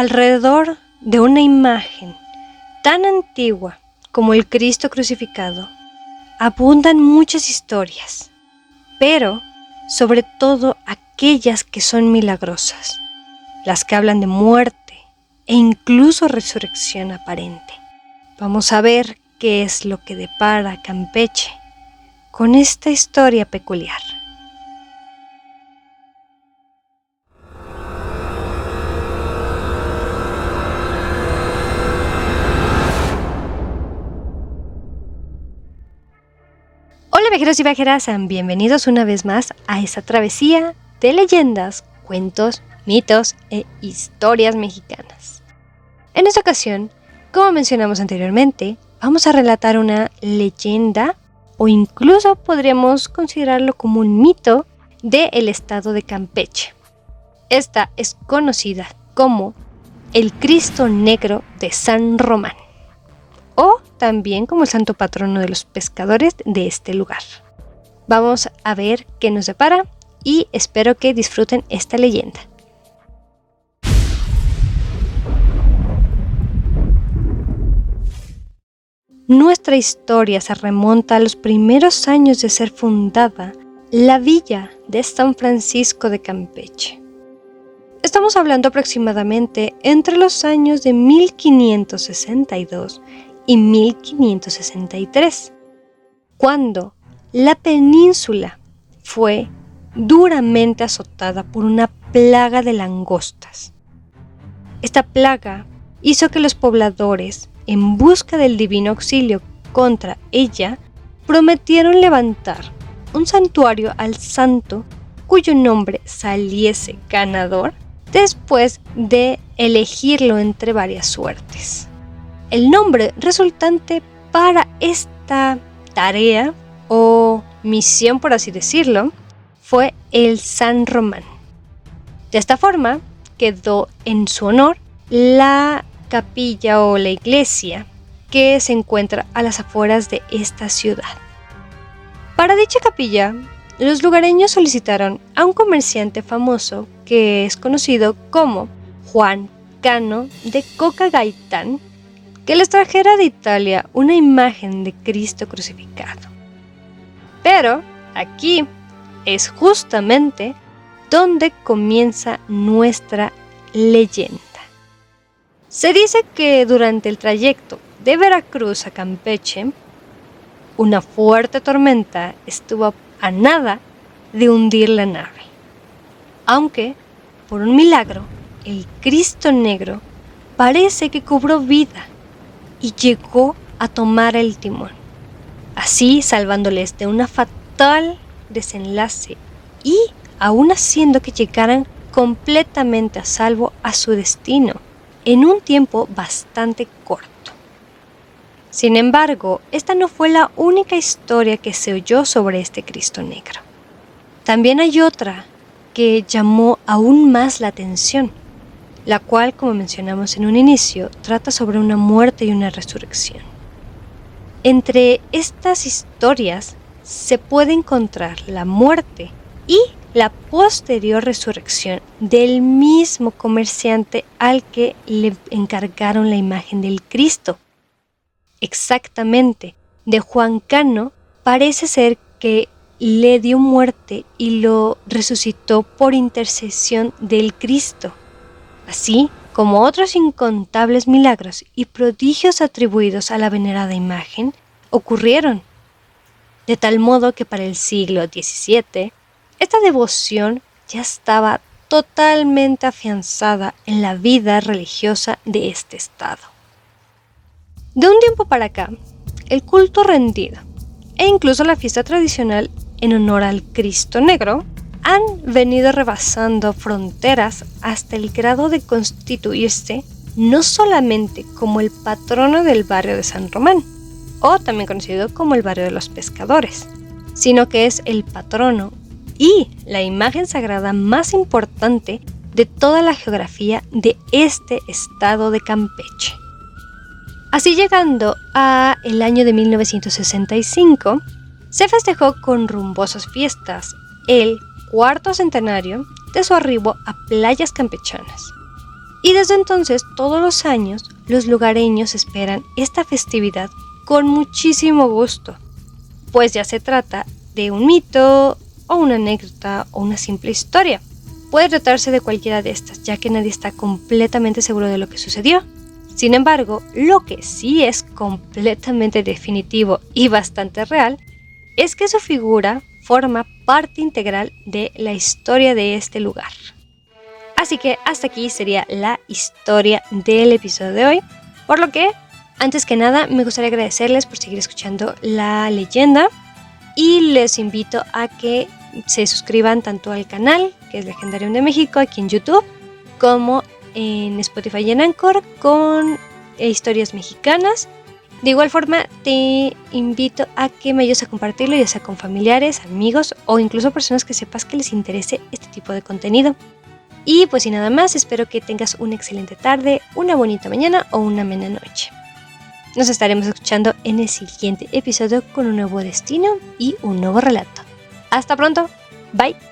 Alrededor de una imagen tan antigua como el Cristo crucificado, abundan muchas historias, pero sobre todo aquellas que son milagrosas, las que hablan de muerte e incluso resurrección aparente. Vamos a ver qué es lo que depara Campeche con esta historia peculiar. Hola viajeros y viajeras, bienvenidos una vez más a esta travesía de leyendas, cuentos, mitos e historias mexicanas. En esta ocasión, como mencionamos anteriormente, vamos a relatar una leyenda o incluso podríamos considerarlo como un mito del estado de Campeche. Esta es conocida como el Cristo Negro de San Román también como el santo patrono de los pescadores de este lugar. Vamos a ver qué nos depara y espero que disfruten esta leyenda. Nuestra historia se remonta a los primeros años de ser fundada la villa de San Francisco de Campeche. Estamos hablando aproximadamente entre los años de 1562 y 1563, cuando la península fue duramente azotada por una plaga de langostas. Esta plaga hizo que los pobladores, en busca del divino auxilio contra ella, prometieron levantar un santuario al santo cuyo nombre saliese ganador después de elegirlo entre varias suertes. El nombre resultante para esta tarea o misión, por así decirlo, fue el San Román. De esta forma quedó en su honor la capilla o la iglesia que se encuentra a las afueras de esta ciudad. Para dicha capilla, los lugareños solicitaron a un comerciante famoso que es conocido como Juan Cano de Coca Gaitán que les trajera de Italia una imagen de Cristo crucificado. Pero aquí es justamente donde comienza nuestra leyenda. Se dice que durante el trayecto de Veracruz a Campeche, una fuerte tormenta estuvo a nada de hundir la nave. Aunque, por un milagro, el Cristo Negro parece que cobró vida y llegó a tomar el timón, así salvándoles de una fatal desenlace y aún haciendo que llegaran completamente a salvo a su destino en un tiempo bastante corto. Sin embargo, esta no fue la única historia que se oyó sobre este Cristo negro. También hay otra que llamó aún más la atención la cual, como mencionamos en un inicio, trata sobre una muerte y una resurrección. Entre estas historias se puede encontrar la muerte y la posterior resurrección del mismo comerciante al que le encargaron la imagen del Cristo. Exactamente, de Juan Cano parece ser que le dio muerte y lo resucitó por intercesión del Cristo así como otros incontables milagros y prodigios atribuidos a la venerada imagen, ocurrieron. De tal modo que para el siglo XVII, esta devoción ya estaba totalmente afianzada en la vida religiosa de este estado. De un tiempo para acá, el culto rendido e incluso la fiesta tradicional en honor al Cristo Negro han venido rebasando fronteras hasta el grado de constituirse no solamente como el patrono del barrio de San Román, o también conocido como el barrio de los pescadores, sino que es el patrono y la imagen sagrada más importante de toda la geografía de este estado de Campeche. Así llegando a el año de 1965, se festejó con rumbosas fiestas el cuarto centenario de su arribo a playas campechanas. Y desde entonces, todos los años, los lugareños esperan esta festividad con muchísimo gusto, pues ya se trata de un mito o una anécdota o una simple historia. Puede tratarse de cualquiera de estas, ya que nadie está completamente seguro de lo que sucedió. Sin embargo, lo que sí es completamente definitivo y bastante real es que su figura forma parte integral de la historia de este lugar. Así que hasta aquí sería la historia del episodio de hoy, por lo que antes que nada me gustaría agradecerles por seguir escuchando la leyenda y les invito a que se suscriban tanto al canal, que es Legendarium de México, aquí en YouTube, como en Spotify y en Anchor con historias mexicanas. De igual forma, te invito a que me ayudes a compartirlo, ya sea con familiares, amigos o incluso personas que sepas que les interese este tipo de contenido. Y pues sin nada más, espero que tengas una excelente tarde, una bonita mañana o una buena noche. Nos estaremos escuchando en el siguiente episodio con un nuevo destino y un nuevo relato. Hasta pronto, bye.